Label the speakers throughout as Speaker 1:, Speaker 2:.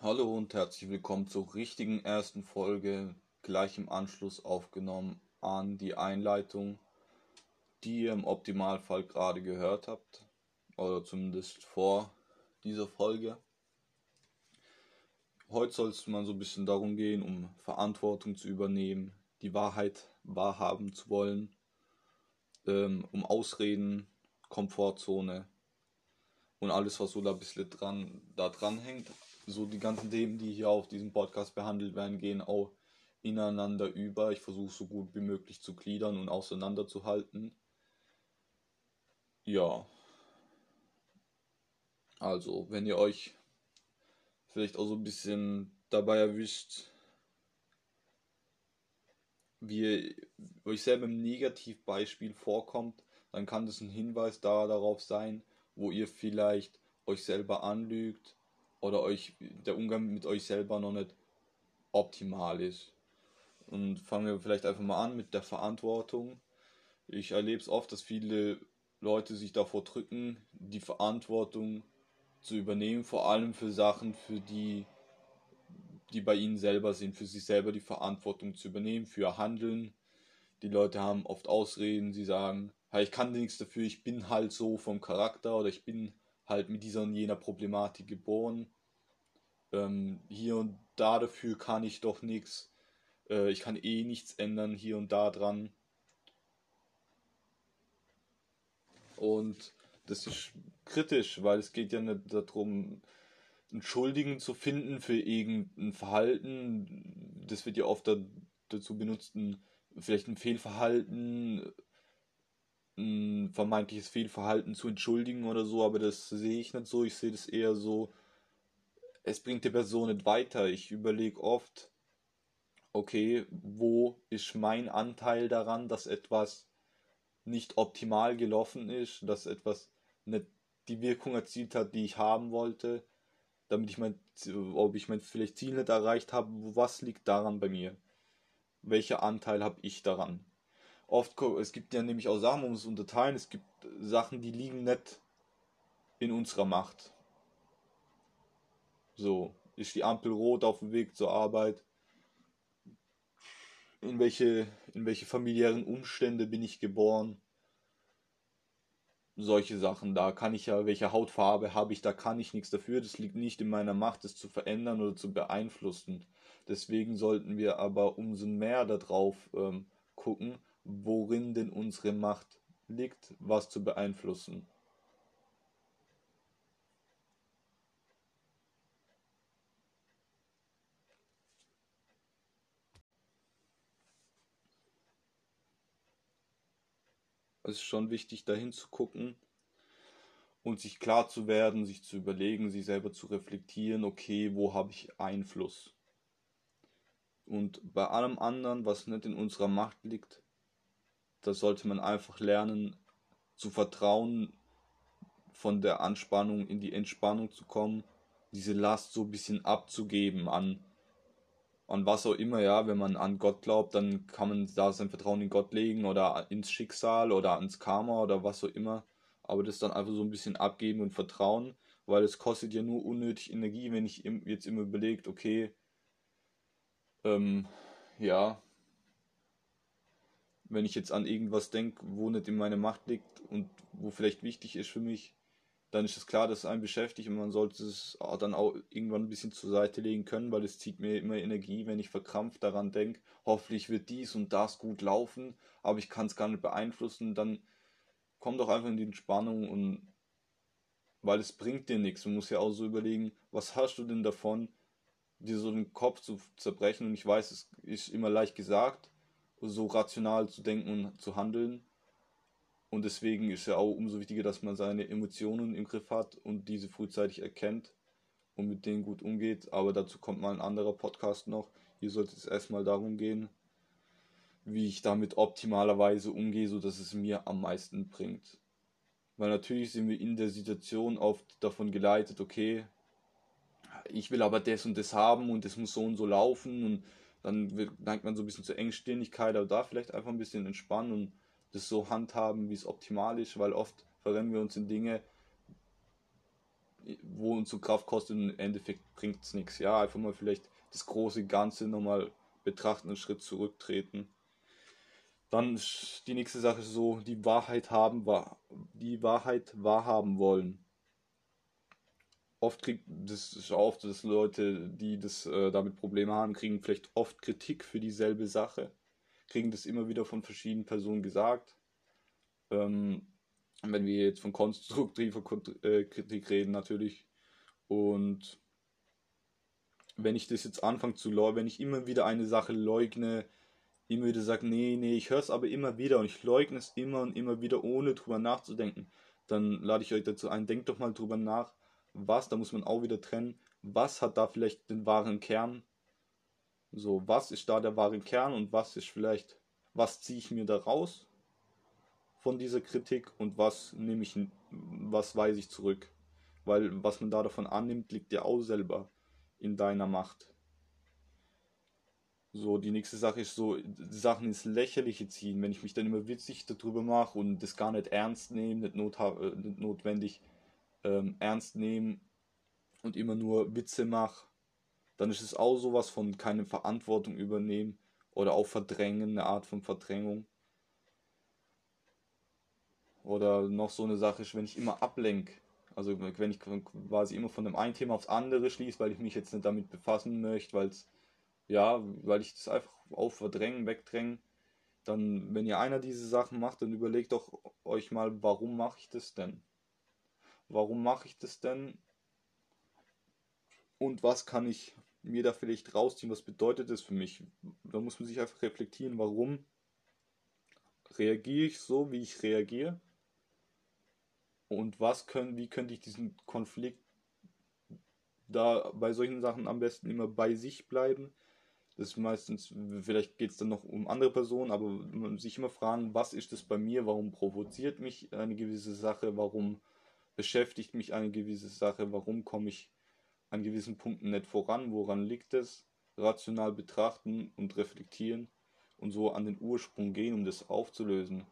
Speaker 1: Hallo und herzlich willkommen zur richtigen ersten Folge, gleich im Anschluss aufgenommen an die Einleitung, die ihr im Optimalfall gerade gehört habt, oder zumindest vor dieser Folge. Heute soll es mal so ein bisschen darum gehen, um Verantwortung zu übernehmen, die Wahrheit wahrhaben zu wollen, ähm, um Ausreden, Komfortzone und alles, was so da ein bisschen dran, da dran hängt so die ganzen Themen, die hier auf diesem Podcast behandelt werden, gehen auch ineinander über. Ich versuche so gut wie möglich zu gliedern und auseinanderzuhalten. Ja. Also, wenn ihr euch vielleicht auch so ein bisschen dabei erwischt, wie ihr euch selber im Negativbeispiel vorkommt, dann kann das ein Hinweis da darauf sein, wo ihr vielleicht euch selber anlügt oder euch der Umgang mit euch selber noch nicht optimal ist. Und fangen wir vielleicht einfach mal an mit der Verantwortung. Ich erlebe es oft, dass viele Leute sich davor drücken, die Verantwortung zu übernehmen, vor allem für Sachen, für die, die bei ihnen selber sind, für sich selber die Verantwortung zu übernehmen, für ihr Handeln. Die Leute haben oft Ausreden, sie sagen, hey, ich kann nichts dafür, ich bin halt so vom Charakter oder ich bin halt mit dieser und jener Problematik geboren. Ähm, hier und da dafür kann ich doch nichts. Äh, ich kann eh nichts ändern hier und da dran. Und das ist kritisch, weil es geht ja nicht darum, einen Schuldigen zu finden für irgendein Verhalten. Das wird ja oft dazu benutzt, ein, vielleicht ein Fehlverhalten ein vermeintliches Fehlverhalten zu entschuldigen oder so, aber das sehe ich nicht so. Ich sehe das eher so, es bringt die Person nicht weiter. Ich überlege oft, okay, wo ist mein Anteil daran, dass etwas nicht optimal gelaufen ist, dass etwas nicht die Wirkung erzielt hat, die ich haben wollte, damit ich mein, ob ich mein vielleicht Ziel nicht erreicht habe, was liegt daran bei mir? Welcher Anteil habe ich daran? oft, es gibt ja nämlich auch Sachen, um es unterteilen, es gibt Sachen, die liegen nicht in unserer Macht. So, ist die Ampel rot auf dem Weg zur Arbeit? In welche, in welche familiären Umstände bin ich geboren? Solche Sachen, da kann ich ja, welche Hautfarbe habe ich, da kann ich nichts dafür. Das liegt nicht in meiner Macht, das zu verändern oder zu beeinflussen. Deswegen sollten wir aber umso mehr darauf ähm, gucken, worin denn unsere Macht liegt, was zu beeinflussen. Ist schon wichtig, dahin zu gucken und sich klar zu werden, sich zu überlegen, sich selber zu reflektieren, okay, wo habe ich Einfluss? Und bei allem anderen, was nicht in unserer Macht liegt, da sollte man einfach lernen zu vertrauen, von der Anspannung in die Entspannung zu kommen, diese Last so ein bisschen abzugeben an, an was auch immer, ja, wenn man an Gott glaubt, dann kann man da sein Vertrauen in Gott legen oder ins Schicksal oder ans Karma oder was auch immer, aber das dann einfach so ein bisschen abgeben und vertrauen, weil es kostet ja nur unnötig Energie, wenn ich jetzt immer überlegt, okay, ähm, ja, wenn ich jetzt an irgendwas denke, wo nicht in meiner Macht liegt und wo vielleicht wichtig ist für mich, dann ist es klar, dass es einen beschäftigt und man sollte es dann auch irgendwann ein bisschen zur Seite legen können, weil es zieht mir immer Energie, wenn ich verkrampft daran denke, hoffentlich wird dies und das gut laufen, aber ich kann es gar nicht beeinflussen, dann komm doch einfach in die Entspannung und weil es bringt dir nichts. Man muss ja auch so überlegen, was hast du denn davon, dir so den Kopf zu zerbrechen und ich weiß, es ist immer leicht gesagt, so rational zu denken und zu handeln. Und deswegen ist ja auch umso wichtiger, dass man seine Emotionen im Griff hat und diese frühzeitig erkennt und mit denen gut umgeht. Aber dazu kommt mal ein anderer Podcast noch. Hier sollte es erstmal darum gehen, wie ich damit optimalerweise umgehe, sodass es mir am meisten bringt. Weil natürlich sind wir in der Situation oft davon geleitet, okay, ich will aber das und das haben und es muss so und so laufen und dann neigt man so ein bisschen zur Engstirnigkeit, aber da vielleicht einfach ein bisschen entspannen und das so handhaben, wie es optimal ist, weil oft verrennen wir uns in Dinge, wo uns so Kraft kostet und im Endeffekt bringt es nichts. Ja, einfach mal vielleicht das große Ganze nochmal betrachten, einen Schritt zurücktreten. Dann die nächste Sache ist so, die Wahrheit haben, die Wahrheit wahrhaben wollen. Oft kriegt, das ist oft, dass Leute, die das äh, damit Probleme haben, kriegen vielleicht oft Kritik für dieselbe Sache. Kriegen das immer wieder von verschiedenen Personen gesagt. Ähm, wenn wir jetzt von konstruktiver äh, Kritik reden, natürlich. Und wenn ich das jetzt anfange zu leugnen, wenn ich immer wieder eine Sache leugne, immer wieder sage, nee, nee, ich höre es aber immer wieder und ich leugne es immer und immer wieder, ohne drüber nachzudenken, dann lade ich euch dazu ein, denkt doch mal drüber nach, was, da muss man auch wieder trennen, was hat da vielleicht den wahren Kern? So, was ist da der wahre Kern und was ist vielleicht, was ziehe ich mir da raus von dieser Kritik und was nehme ich, was weise ich zurück? Weil was man da davon annimmt, liegt ja auch selber in deiner Macht. So, die nächste Sache ist so, Sachen ins Lächerliche ziehen, wenn ich mich dann immer witzig darüber mache und das gar nicht ernst nehme, nicht, not, äh, nicht notwendig ähm, ernst nehmen und immer nur Witze mache, dann ist es auch sowas von keine Verantwortung übernehmen oder auch verdrängen, eine Art von Verdrängung. Oder noch so eine Sache ist, wenn ich immer ablenke, also wenn ich quasi immer von dem einen Thema aufs andere schließe, weil ich mich jetzt nicht damit befassen möchte, weil es, ja, weil ich das einfach auf verdrängen, wegdrängen, dann, wenn ihr einer diese Sachen macht, dann überlegt doch euch mal, warum mache ich das denn? Warum mache ich das denn? Und was kann ich mir da vielleicht rausziehen? Was bedeutet das für mich? Da muss man sich einfach reflektieren, warum reagiere ich so, wie ich reagiere? Und was können, wie könnte ich diesen Konflikt da bei solchen Sachen am besten immer bei sich bleiben? Das ist meistens, vielleicht geht es dann noch um andere Personen, aber man sich immer fragen, was ist das bei mir? Warum provoziert mich eine gewisse Sache? Warum beschäftigt mich eine gewisse Sache? Warum komme ich an gewissen Punkten nicht voran? Woran liegt es? Rational betrachten und reflektieren und so an den Ursprung gehen, um das aufzulösen.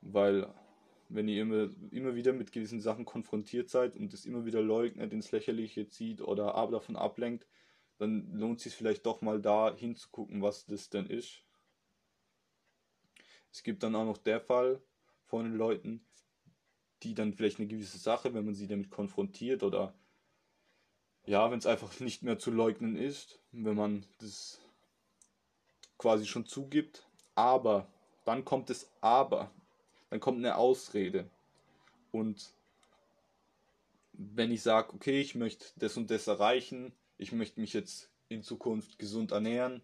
Speaker 1: Weil wenn ihr immer, immer wieder mit gewissen Sachen konfrontiert seid und es immer wieder leugnet, ins Lächerliche zieht oder davon ablenkt, dann lohnt es sich vielleicht doch mal da hinzugucken, was das denn ist. Es gibt dann auch noch der Fall von den Leuten, die dann vielleicht eine gewisse Sache, wenn man sie damit konfrontiert oder ja, wenn es einfach nicht mehr zu leugnen ist, wenn man das quasi schon zugibt, aber dann kommt es aber. Dann kommt eine Ausrede. Und wenn ich sage, okay, ich möchte das und das erreichen, ich möchte mich jetzt in Zukunft gesund ernähren,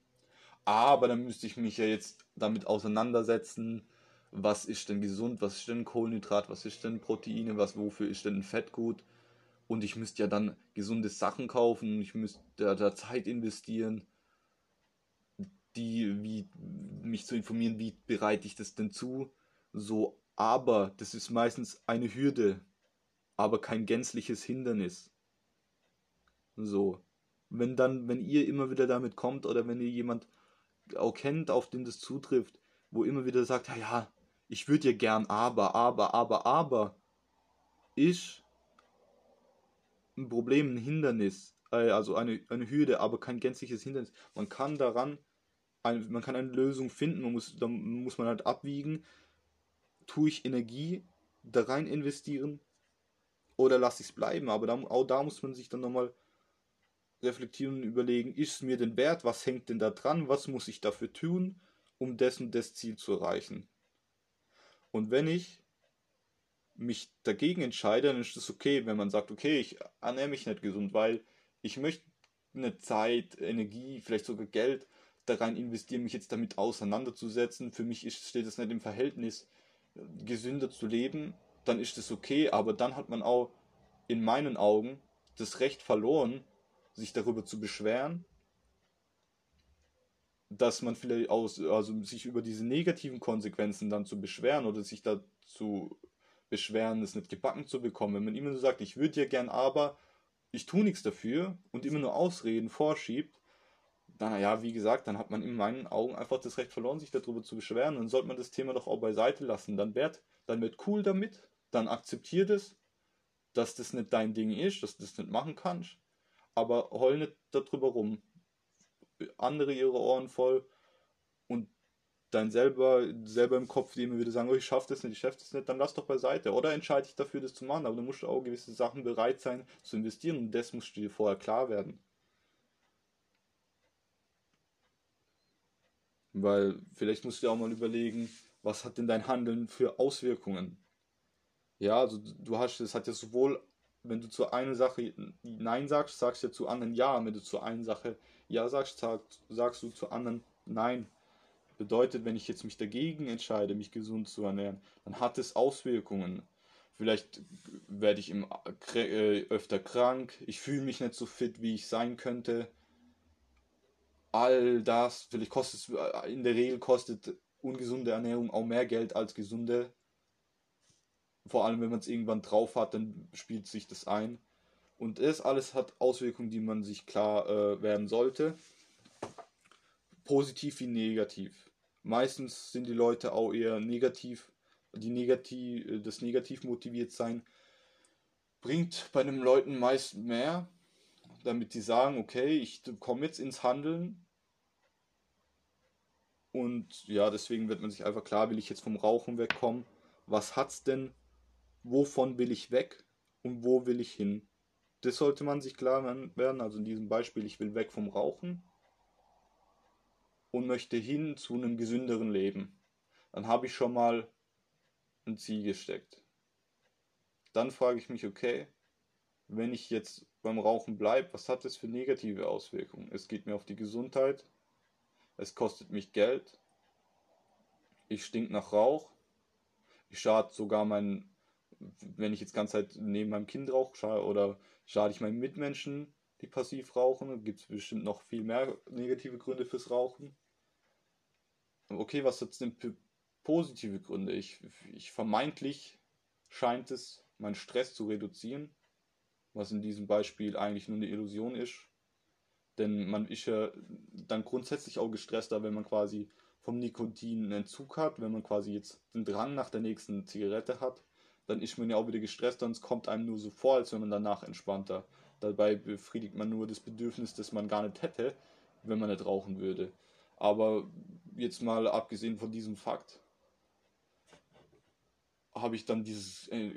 Speaker 1: aber dann müsste ich mich ja jetzt damit auseinandersetzen, was ist denn gesund, was ist denn Kohlenhydrat, was ist denn Proteine, was wofür ist denn Fett gut und ich müsste ja dann gesunde Sachen kaufen, ich müsste da, Zeit investieren, die wie mich zu informieren, wie bereite ich das denn zu? So, aber das ist meistens eine Hürde, aber kein gänzliches Hindernis. So, wenn dann, wenn ihr immer wieder damit kommt oder wenn ihr jemand auch kennt, auf den das zutrifft, wo immer wieder sagt, ja, ich würde ja gern, aber, aber, aber, aber, ist ein Problem, ein Hindernis, äh, also eine, eine Hürde, aber kein gänzliches Hindernis. Man kann daran, man kann eine Lösung finden, man muss, da muss man halt abwiegen, tue ich Energie da rein investieren oder lasse ich es bleiben? Aber da, auch da muss man sich dann nochmal reflektieren und überlegen, ist es mir denn wert? Was hängt denn da dran? Was muss ich dafür tun, um dessen das Ziel zu erreichen? Und wenn ich mich dagegen entscheide, dann ist es okay, wenn man sagt, okay, ich ernähre mich nicht gesund, weil ich möchte eine Zeit, Energie, vielleicht sogar Geld da rein investieren, mich jetzt damit auseinanderzusetzen. Für mich ist, steht das nicht im Verhältnis gesünder zu leben, dann ist es okay, aber dann hat man auch in meinen Augen das Recht verloren, sich darüber zu beschweren, dass man vielleicht aus, also sich über diese negativen Konsequenzen dann zu beschweren oder sich dazu beschweren, es nicht gebacken zu bekommen. Wenn man immer so sagt, ich würde ja gern, aber ich tue nichts dafür und immer nur Ausreden vorschiebt, naja, wie gesagt, dann hat man in meinen Augen einfach das Recht verloren, sich darüber zu beschweren. Dann sollte man das Thema doch auch beiseite lassen. Dann wird, dann wird cool damit, dann akzeptiert es dass das nicht dein Ding ist, dass du das nicht machen kannst, aber heul nicht darüber rum. Andere ihre Ohren voll dann selber, selber im Kopf, die immer wieder sagen, oh, ich schaffe das nicht, ich schaffe das nicht, dann lass doch beiseite. Oder entscheide dich dafür, das zu machen. Aber du musst auch gewisse Sachen bereit sein zu investieren und das musst du dir vorher klar werden. Weil vielleicht musst du dir auch mal überlegen, was hat denn dein Handeln für Auswirkungen? Ja, also du hast, es hat ja sowohl, wenn du zu einer Sache Nein sagst, sagst du ja zu anderen Ja. Wenn du zu einer Sache Ja sagst, sagst, sagst du zu anderen Nein. Bedeutet, wenn ich jetzt mich dagegen entscheide, mich gesund zu ernähren, dann hat es Auswirkungen. Vielleicht werde ich im, äh, öfter krank, ich fühle mich nicht so fit, wie ich sein könnte. All das, vielleicht kostet es, äh, in der Regel kostet ungesunde Ernährung auch mehr Geld als gesunde. Vor allem, wenn man es irgendwann drauf hat, dann spielt sich das ein. Und das alles hat Auswirkungen, die man sich klar äh, werden sollte. Positiv wie negativ. Meistens sind die Leute auch eher negativ, die negativ, das negativ motiviert sein bringt bei den Leuten meist mehr, damit die sagen, okay, ich komme jetzt ins Handeln. Und ja, deswegen wird man sich einfach klar, will ich jetzt vom Rauchen wegkommen? Was hat's denn? Wovon will ich weg? Und wo will ich hin? Das sollte man sich klar werden. Also in diesem Beispiel, ich will weg vom Rauchen und möchte hin zu einem gesünderen Leben. Dann habe ich schon mal ein Ziel gesteckt. Dann frage ich mich, okay, wenn ich jetzt beim Rauchen bleibe, was hat das für negative Auswirkungen? Es geht mir auf die Gesundheit, es kostet mich Geld, ich stink nach Rauch, ich schade sogar meinen, wenn ich jetzt ganze Zeit neben meinem Kind rauche, oder schade ich meinen Mitmenschen, die passiv rauchen, gibt es bestimmt noch viel mehr negative Gründe fürs Rauchen okay, was hat denn positive Gründe? Ich, ich vermeintlich scheint es, meinen Stress zu reduzieren, was in diesem Beispiel eigentlich nur eine Illusion ist. Denn man ist ja dann grundsätzlich auch gestresster, wenn man quasi vom Nikotin einen Entzug hat, wenn man quasi jetzt den Drang nach der nächsten Zigarette hat, dann ist man ja auch wieder gestresster und es kommt einem nur so vor, als wenn man danach entspannter. Dabei befriedigt man nur das Bedürfnis, das man gar nicht hätte, wenn man nicht rauchen würde. Aber jetzt mal abgesehen von diesem Fakt, habe ich dann dieses äh,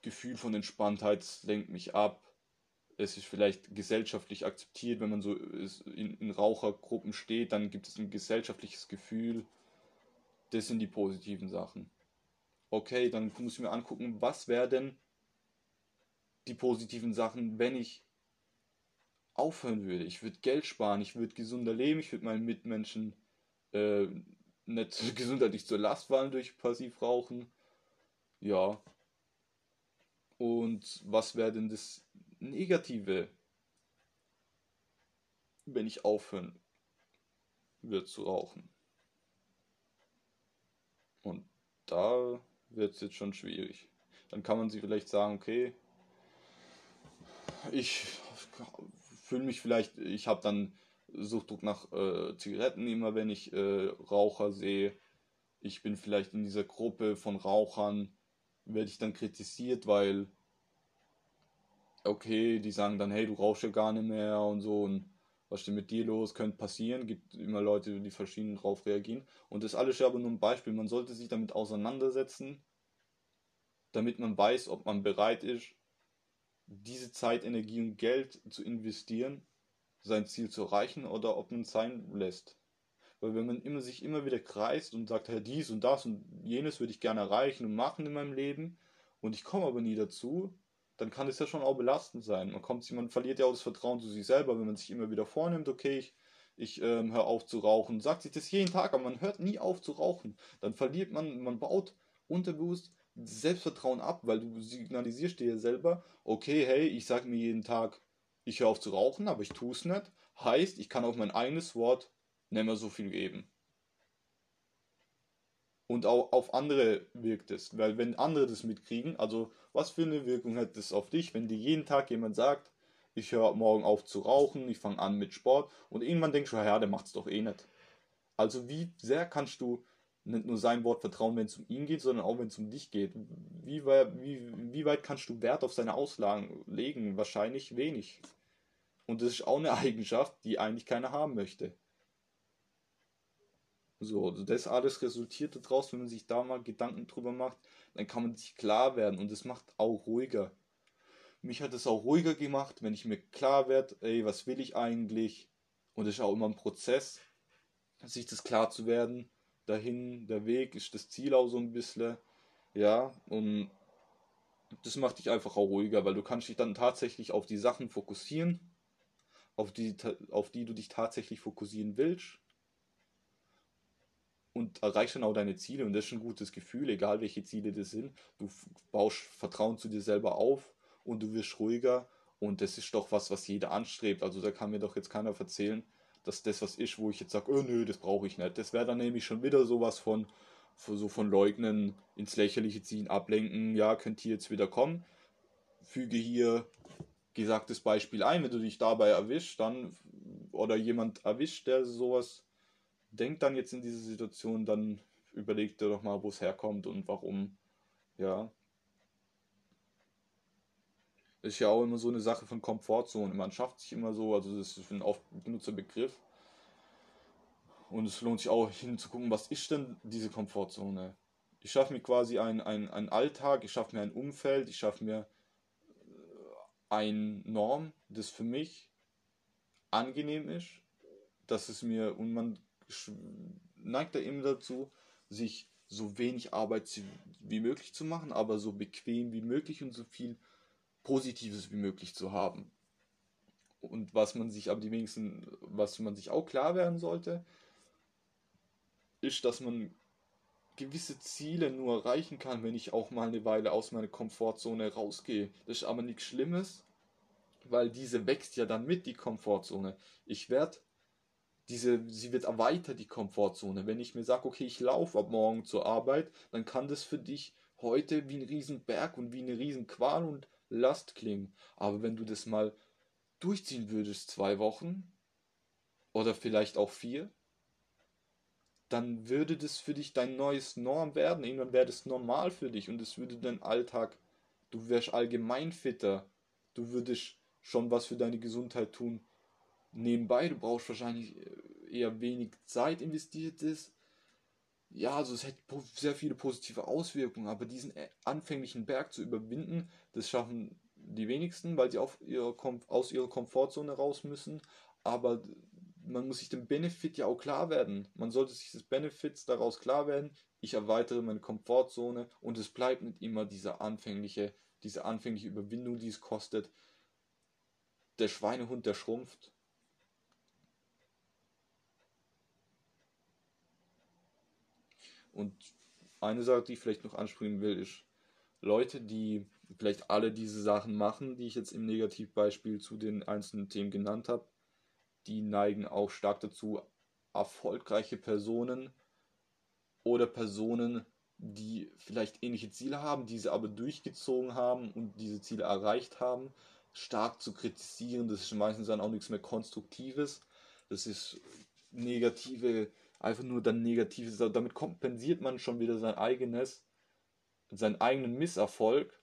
Speaker 1: Gefühl von Entspanntheit, lenkt mich ab. Es ist vielleicht gesellschaftlich akzeptiert, wenn man so in, in Rauchergruppen steht, dann gibt es ein gesellschaftliches Gefühl. Das sind die positiven Sachen. Okay, dann muss ich mir angucken, was wären die positiven Sachen, wenn ich aufhören würde. Ich würde Geld sparen, ich würde gesunder leben, ich würde meinen Mitmenschen äh, nicht gesundheitlich zur Last fallen durch Passivrauchen. Ja. Und was wäre denn das Negative, wenn ich aufhören würde zu rauchen? Und da wird es jetzt schon schwierig. Dann kann man sich vielleicht sagen, okay, ich fühle mich vielleicht, ich habe dann Suchtdruck nach äh, Zigaretten immer, wenn ich äh, Raucher sehe. Ich bin vielleicht in dieser Gruppe von Rauchern, werde ich dann kritisiert, weil, okay, die sagen dann, hey, du rauchst ja gar nicht mehr und so und was ist denn mit dir los, könnte passieren, gibt immer Leute, die verschieden darauf reagieren. Und das alles ist aber nur ein Beispiel. Man sollte sich damit auseinandersetzen, damit man weiß, ob man bereit ist, diese Zeit, Energie und Geld zu investieren, sein Ziel zu erreichen oder ob man es sein lässt. Weil wenn man immer sich immer wieder kreist und sagt, ja, dies und das und jenes würde ich gerne erreichen und machen in meinem Leben und ich komme aber nie dazu, dann kann es ja schon auch belastend sein. Man kommt, man verliert ja auch das Vertrauen zu sich selber, wenn man sich immer wieder vornimmt, okay, ich, ich ähm, höre auf zu rauchen, sagt sich das jeden Tag, aber man hört nie auf zu rauchen. Dann verliert man, man baut unterbewusst Selbstvertrauen ab, weil du signalisierst dir selber, okay, hey, ich sage mir jeden Tag, ich höre auf zu rauchen, aber ich tue es nicht. Heißt, ich kann auf mein eigenes Wort nicht mehr so viel geben. Und auch auf andere wirkt es, weil wenn andere das mitkriegen, also was für eine Wirkung hat das auf dich, wenn dir jeden Tag jemand sagt, ich höre morgen auf zu rauchen, ich fange an mit Sport und irgendwann denkst du, ja, der macht es doch eh nicht. Also wie sehr kannst du nicht nur sein Wort vertrauen, wenn es um ihn geht, sondern auch wenn es um dich geht. Wie, wie, wie weit kannst du Wert auf seine Aussagen legen? Wahrscheinlich wenig. Und das ist auch eine Eigenschaft, die eigentlich keiner haben möchte. So, also das alles resultiert daraus, wenn man sich da mal Gedanken drüber macht, dann kann man sich klar werden und das macht auch ruhiger. Mich hat es auch ruhiger gemacht, wenn ich mir klar werde, ey, was will ich eigentlich? Und es ist auch immer ein Prozess, sich das klar zu werden. Dahin, der Weg ist das Ziel auch so ein bisschen. Ja, und das macht dich einfach auch ruhiger, weil du kannst dich dann tatsächlich auf die Sachen fokussieren, auf die, auf die du dich tatsächlich fokussieren willst und erreichst dann auch deine Ziele und das ist ein gutes Gefühl, egal welche Ziele das sind. Du baust Vertrauen zu dir selber auf und du wirst ruhiger und das ist doch was, was jeder anstrebt. Also da kann mir doch jetzt keiner erzählen, dass das was ist, wo ich jetzt sage, oh nö, das brauche ich nicht. Das wäre dann nämlich schon wieder sowas von, so von Leugnen, ins Lächerliche ziehen, ablenken, ja, könnt ihr jetzt wieder kommen. Füge hier gesagtes Beispiel ein, wenn du dich dabei erwischt, dann oder jemand erwischt, der sowas denkt dann jetzt in diese Situation, dann überleg dir doch mal, wo es herkommt und warum. Ja. Ist ja auch immer so eine Sache von Komfortzone. Man schafft sich immer so, also das ist ein oft benutzter Begriff. Und es lohnt sich auch hinzugucken, was ist denn diese Komfortzone? Ich schaffe mir quasi einen ein Alltag, ich schaffe mir ein Umfeld, ich schaffe mir äh, ein Norm, das für mich angenehm ist, dass es mir und man neigt er eben dazu, sich so wenig Arbeit wie möglich zu machen, aber so bequem wie möglich und so viel Positives wie möglich zu haben. Und was man sich aber die wenigsten, was man sich auch klar werden sollte, ist, dass man gewisse Ziele nur erreichen kann, wenn ich auch mal eine Weile aus meiner Komfortzone rausgehe. Das ist aber nichts Schlimmes, weil diese wächst ja dann mit, die Komfortzone. Ich werde diese, sie wird erweitert, die Komfortzone. Wenn ich mir sage, okay, ich laufe ab morgen zur Arbeit, dann kann das für dich heute wie ein Riesenberg und wie eine Riesenqual und Last klingen. Aber wenn du das mal durchziehen würdest, zwei Wochen oder vielleicht auch vier, dann würde das für dich dein neues Norm werden. Irgendwann wäre das normal für dich und es würde dein Alltag, du wärst allgemein fitter, du würdest schon was für deine Gesundheit tun nebenbei. Du brauchst wahrscheinlich äh, eher wenig Zeit investiert ist. Ja, also es hätte sehr viele positive Auswirkungen, aber diesen äh, anfänglichen Berg zu überwinden, das schaffen die wenigsten, weil sie auf ihre, aus ihrer Komfortzone raus müssen. Aber man muss sich dem Benefit ja auch klar werden. Man sollte sich des Benefits daraus klar werden. Ich erweitere meine Komfortzone und es bleibt nicht immer diese anfängliche, diese anfängliche Überwindung, die es kostet. Der Schweinehund, der schrumpft Und eine Sache, die ich vielleicht noch ansprechen will, ist Leute, die vielleicht alle diese Sachen machen, die ich jetzt im Negativbeispiel zu den einzelnen Themen genannt habe, die neigen auch stark dazu, erfolgreiche Personen oder Personen, die vielleicht ähnliche Ziele haben, diese aber durchgezogen haben und diese Ziele erreicht haben, stark zu kritisieren. Das ist meistens dann auch nichts mehr Konstruktives. Das ist negative einfach nur dann Negatives. Damit kompensiert man schon wieder sein eigenes, seinen eigenen Misserfolg.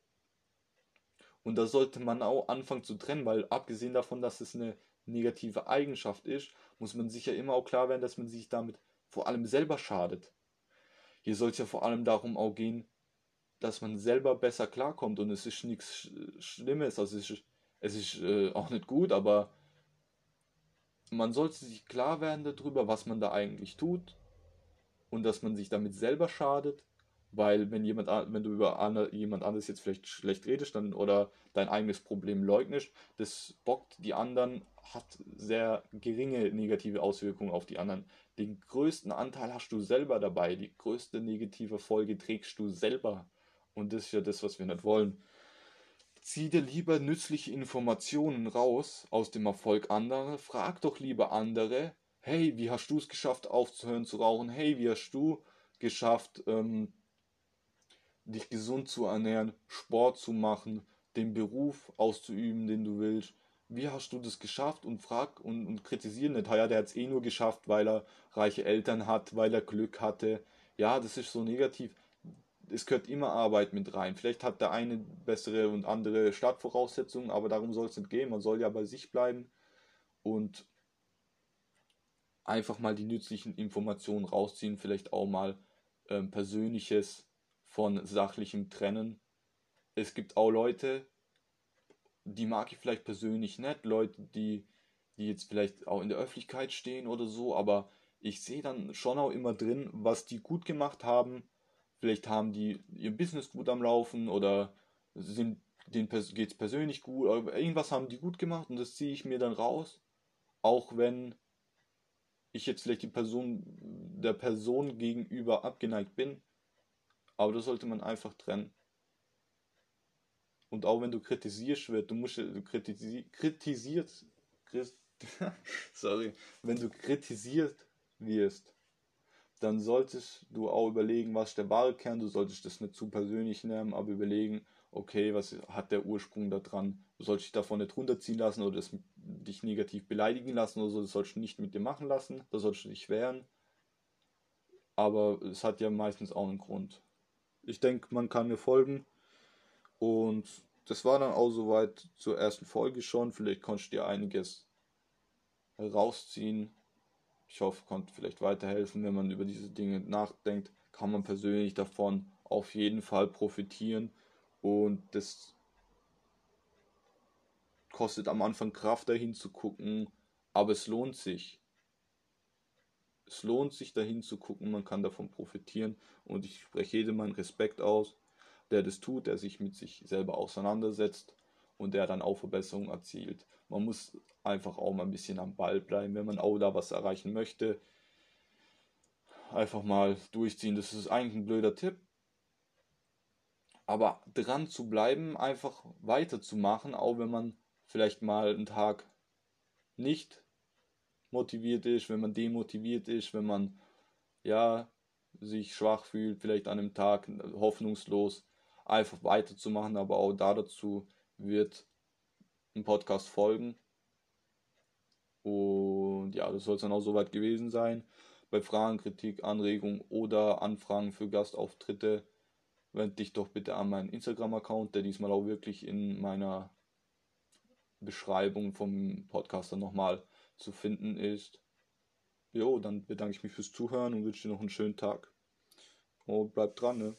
Speaker 1: Und da sollte man auch anfangen zu trennen, weil abgesehen davon, dass es eine negative Eigenschaft ist, muss man sich ja immer auch klar werden, dass man sich damit vor allem selber schadet. Hier soll es ja vor allem darum auch gehen, dass man selber besser klarkommt und es ist nichts Schlimmes, also es ist, es ist äh, auch nicht gut, aber man sollte sich klar werden darüber, was man da eigentlich tut und dass man sich damit selber schadet, weil wenn jemand, wenn du über jemand anderes jetzt vielleicht schlecht redest dann, oder dein eigenes Problem leugnest, das bockt die anderen, hat sehr geringe negative Auswirkungen auf die anderen. Den größten Anteil hast du selber dabei, die größte negative Folge trägst du selber. Und das ist ja das, was wir nicht wollen. Zieh dir lieber nützliche Informationen raus aus dem Erfolg anderer. Frag doch lieber andere, hey, wie hast du es geschafft, aufzuhören zu rauchen? Hey, wie hast du geschafft, ähm, dich gesund zu ernähren, Sport zu machen, den Beruf auszuüben, den du willst? Wie hast du das geschafft? Und frag und, und kritisiere nicht, ja, der hat es eh nur geschafft, weil er reiche Eltern hat, weil er Glück hatte. ja, das ist so negativ. Es gehört immer Arbeit mit rein. Vielleicht hat der eine bessere und andere Startvoraussetzungen, aber darum soll es nicht gehen. Man soll ja bei sich bleiben und einfach mal die nützlichen Informationen rausziehen, vielleicht auch mal ähm, Persönliches von sachlichem trennen. Es gibt auch Leute, die mag ich vielleicht persönlich nicht, Leute, die, die jetzt vielleicht auch in der Öffentlichkeit stehen oder so, aber ich sehe dann schon auch immer drin, was die gut gemacht haben. Vielleicht haben die ihr Business gut am Laufen oder sind denen geht es persönlich gut, oder irgendwas haben die gut gemacht und das ziehe ich mir dann raus. Auch wenn ich jetzt vielleicht die Person der Person gegenüber abgeneigt bin. Aber das sollte man einfach trennen. Und auch wenn du kritisierst wird, du musst du kritisi kritisiert, sorry, wenn du kritisiert wirst, dann solltest du auch überlegen, was der wahre Kern, du solltest das nicht zu persönlich nehmen, aber überlegen, okay, was hat der Ursprung da dran? Du sollst dich davon nicht runterziehen lassen oder das, dich negativ beleidigen lassen oder so, das sollst du nicht mit dir machen lassen, da sollst du dich wehren. Aber es hat ja meistens auch einen Grund. Ich denke, man kann mir folgen. Und das war dann auch soweit zur ersten Folge schon. Vielleicht konntest du dir einiges herausziehen. Ich hoffe, konnte vielleicht weiterhelfen, wenn man über diese Dinge nachdenkt, kann man persönlich davon auf jeden Fall profitieren. Und das kostet am Anfang Kraft dahin zu gucken, aber es lohnt sich. Es lohnt sich dahin zu gucken, man kann davon profitieren. Und ich spreche jedem meinen Respekt aus, der das tut, der sich mit sich selber auseinandersetzt und der dann auch Verbesserungen erzielt. Man muss einfach auch mal ein bisschen am Ball bleiben, wenn man auch da was erreichen möchte. Einfach mal durchziehen. Das ist eigentlich ein blöder Tipp, aber dran zu bleiben, einfach weiterzumachen, auch wenn man vielleicht mal einen Tag nicht motiviert ist, wenn man demotiviert ist, wenn man ja sich schwach fühlt, vielleicht an einem Tag hoffnungslos, einfach weiterzumachen, aber auch da dazu wird ein Podcast folgen. Und ja, das soll es dann auch soweit gewesen sein. Bei Fragen, Kritik, Anregungen oder Anfragen für Gastauftritte wend dich doch bitte an meinen Instagram-Account, der diesmal auch wirklich in meiner Beschreibung vom Podcaster nochmal zu finden ist. Jo, dann bedanke ich mich fürs Zuhören und wünsche dir noch einen schönen Tag. Und bleib dran, ne?